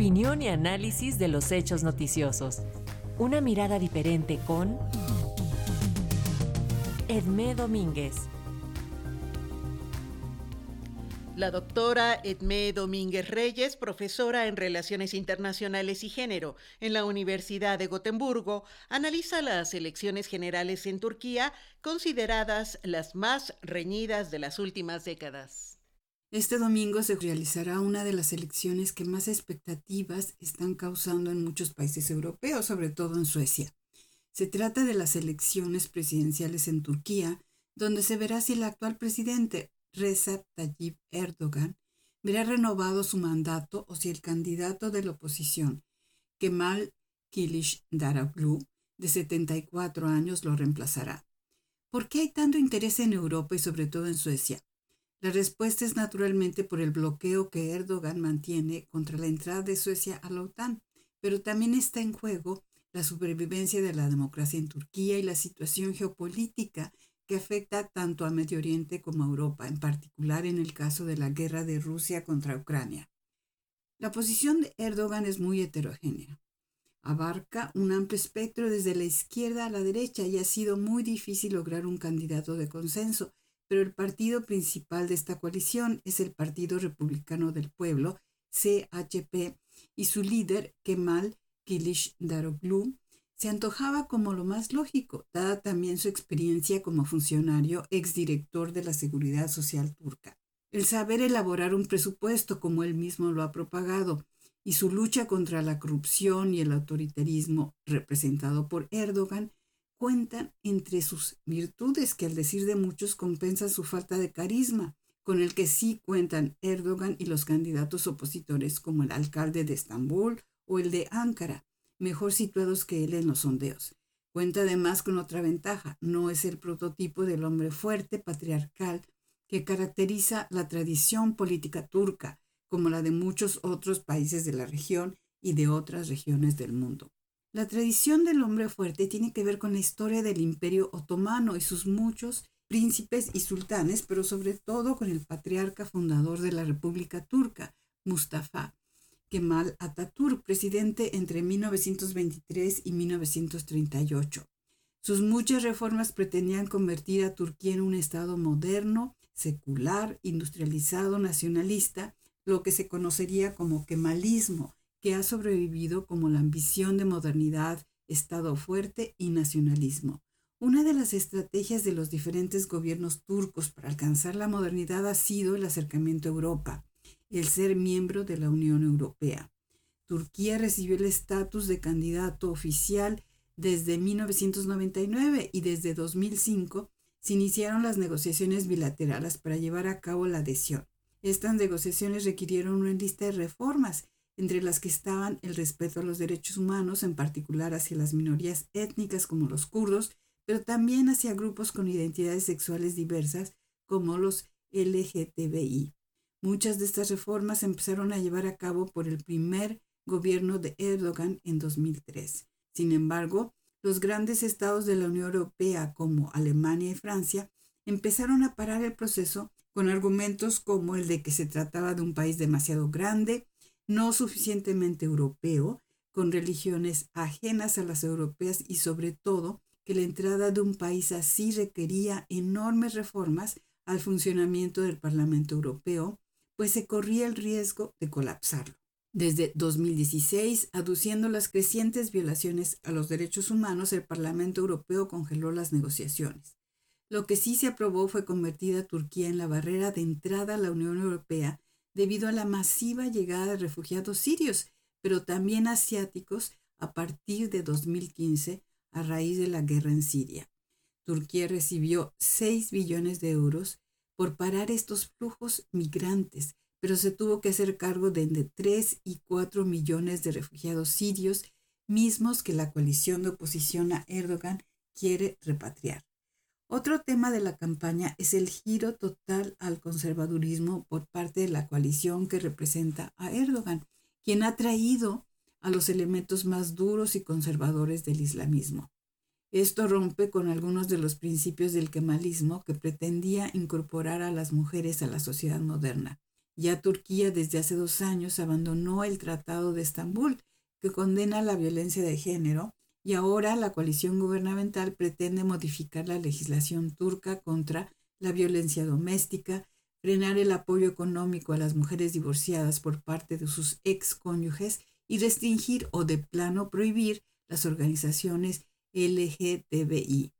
Opinión y análisis de los hechos noticiosos. Una mirada diferente con Edmé Domínguez. La doctora Edmé Domínguez Reyes, profesora en Relaciones Internacionales y Género en la Universidad de Gotemburgo, analiza las elecciones generales en Turquía, consideradas las más reñidas de las últimas décadas. Este domingo se realizará una de las elecciones que más expectativas están causando en muchos países europeos, sobre todo en Suecia. Se trata de las elecciones presidenciales en Turquía, donde se verá si el actual presidente Recep Tayyip Erdogan verá renovado su mandato o si el candidato de la oposición, Kemal Kilic Daroglu, de 74 años, lo reemplazará. ¿Por qué hay tanto interés en Europa y sobre todo en Suecia? La respuesta es naturalmente por el bloqueo que Erdogan mantiene contra la entrada de Suecia a la OTAN, pero también está en juego la supervivencia de la democracia en Turquía y la situación geopolítica que afecta tanto a Medio Oriente como a Europa, en particular en el caso de la guerra de Rusia contra Ucrania. La posición de Erdogan es muy heterogénea. Abarca un amplio espectro desde la izquierda a la derecha y ha sido muy difícil lograr un candidato de consenso, pero el partido principal de esta coalición es el Partido Republicano del Pueblo, CHP, y su líder, Kemal Kilic Daroglu, se antojaba como lo más lógico, dada también su experiencia como funcionario exdirector de la Seguridad Social turca. El saber elaborar un presupuesto como él mismo lo ha propagado y su lucha contra la corrupción y el autoritarismo representado por Erdogan cuentan entre sus virtudes que al decir de muchos compensan su falta de carisma, con el que sí cuentan Erdogan y los candidatos opositores como el alcalde de Estambul o el de Ankara, mejor situados que él en los sondeos. Cuenta además con otra ventaja, no es el prototipo del hombre fuerte, patriarcal, que caracteriza la tradición política turca, como la de muchos otros países de la región y de otras regiones del mundo. La tradición del hombre fuerte tiene que ver con la historia del imperio otomano y sus muchos príncipes y sultanes, pero sobre todo con el patriarca fundador de la República Turca, Mustafa Kemal Atatürk, presidente entre 1923 y 1938. Sus muchas reformas pretendían convertir a Turquía en un Estado moderno, secular, industrializado, nacionalista, lo que se conocería como kemalismo, que ha sobrevivido como la ambición de modernidad, Estado fuerte y nacionalismo. Una de las estrategias de los diferentes gobiernos turcos para alcanzar la modernidad ha sido el acercamiento a Europa, el ser miembro de la Unión Europea. Turquía recibió el estatus de candidato oficial desde 1999 y desde 2005 se iniciaron las negociaciones bilaterales para llevar a cabo la adhesión. Estas negociaciones requirieron una lista de reformas entre las que estaban el respeto a los derechos humanos, en particular hacia las minorías étnicas como los kurdos, pero también hacia grupos con identidades sexuales diversas como los LGTBI. Muchas de estas reformas empezaron a llevar a cabo por el primer gobierno de Erdogan en 2003. Sin embargo, los grandes estados de la Unión Europea como Alemania y Francia empezaron a parar el proceso con argumentos como el de que se trataba de un país demasiado grande, no suficientemente europeo, con religiones ajenas a las europeas y sobre todo que la entrada de un país así requería enormes reformas al funcionamiento del Parlamento Europeo, pues se corría el riesgo de colapsarlo. Desde 2016, aduciendo las crecientes violaciones a los derechos humanos, el Parlamento Europeo congeló las negociaciones. Lo que sí se aprobó fue convertir a Turquía en la barrera de entrada a la Unión Europea debido a la masiva llegada de refugiados sirios, pero también asiáticos a partir de 2015 a raíz de la guerra en Siria. Turquía recibió 6 billones de euros por parar estos flujos migrantes, pero se tuvo que hacer cargo de entre 3 y 4 millones de refugiados sirios, mismos que la coalición de oposición a Erdogan quiere repatriar. Otro tema de la campaña es el giro total al conservadurismo por parte de la coalición que representa a Erdogan, quien ha traído a los elementos más duros y conservadores del islamismo. Esto rompe con algunos de los principios del kemalismo que pretendía incorporar a las mujeres a la sociedad moderna, Ya Turquía desde hace dos años abandonó el Tratado de Estambul, que condena la violencia de género, y ahora la coalición gubernamental pretende modificar la legislación turca contra la violencia doméstica, frenar el apoyo económico a las mujeres divorciadas por parte de sus ex cónyuges y restringir o de plano prohibir las organizaciones LGTBI.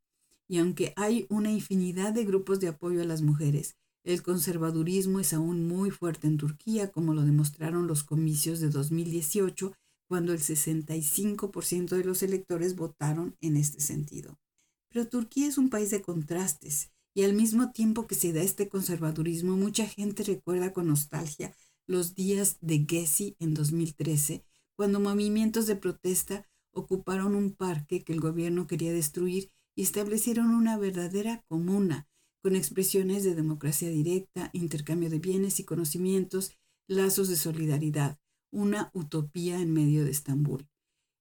Y aunque hay una infinidad de grupos de apoyo a las mujeres, el conservadurismo es aún muy fuerte en Turquía, como lo demostraron los comicios de 2018, cuando el 65% de los electores votaron en este sentido. Pero Turquía es un país de contrastes y al mismo tiempo que se da este conservadurismo, mucha gente recuerda con nostalgia los días de Gezi en 2013, cuando movimientos de protesta ocuparon un parque que el gobierno quería destruir y establecieron una verdadera comuna, con expresiones de democracia directa, intercambio de bienes y conocimientos, lazos de solidaridad, una utopía en medio de Estambul.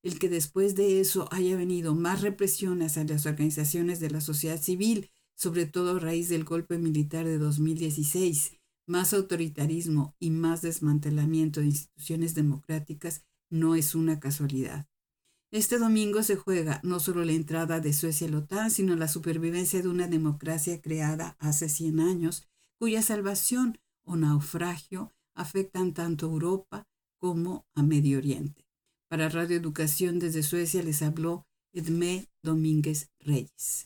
El que después de eso haya venido más represión hacia las organizaciones de la sociedad civil, sobre todo a raíz del golpe militar de 2016, más autoritarismo y más desmantelamiento de instituciones democráticas no es una casualidad. Este domingo se juega no solo la entrada de Suecia a la OTAN, sino la supervivencia de una democracia creada hace 100 años, cuya salvación o naufragio afectan tanto Europa como a Medio Oriente. Para Radio Educación desde Suecia les habló Edmé Domínguez Reyes.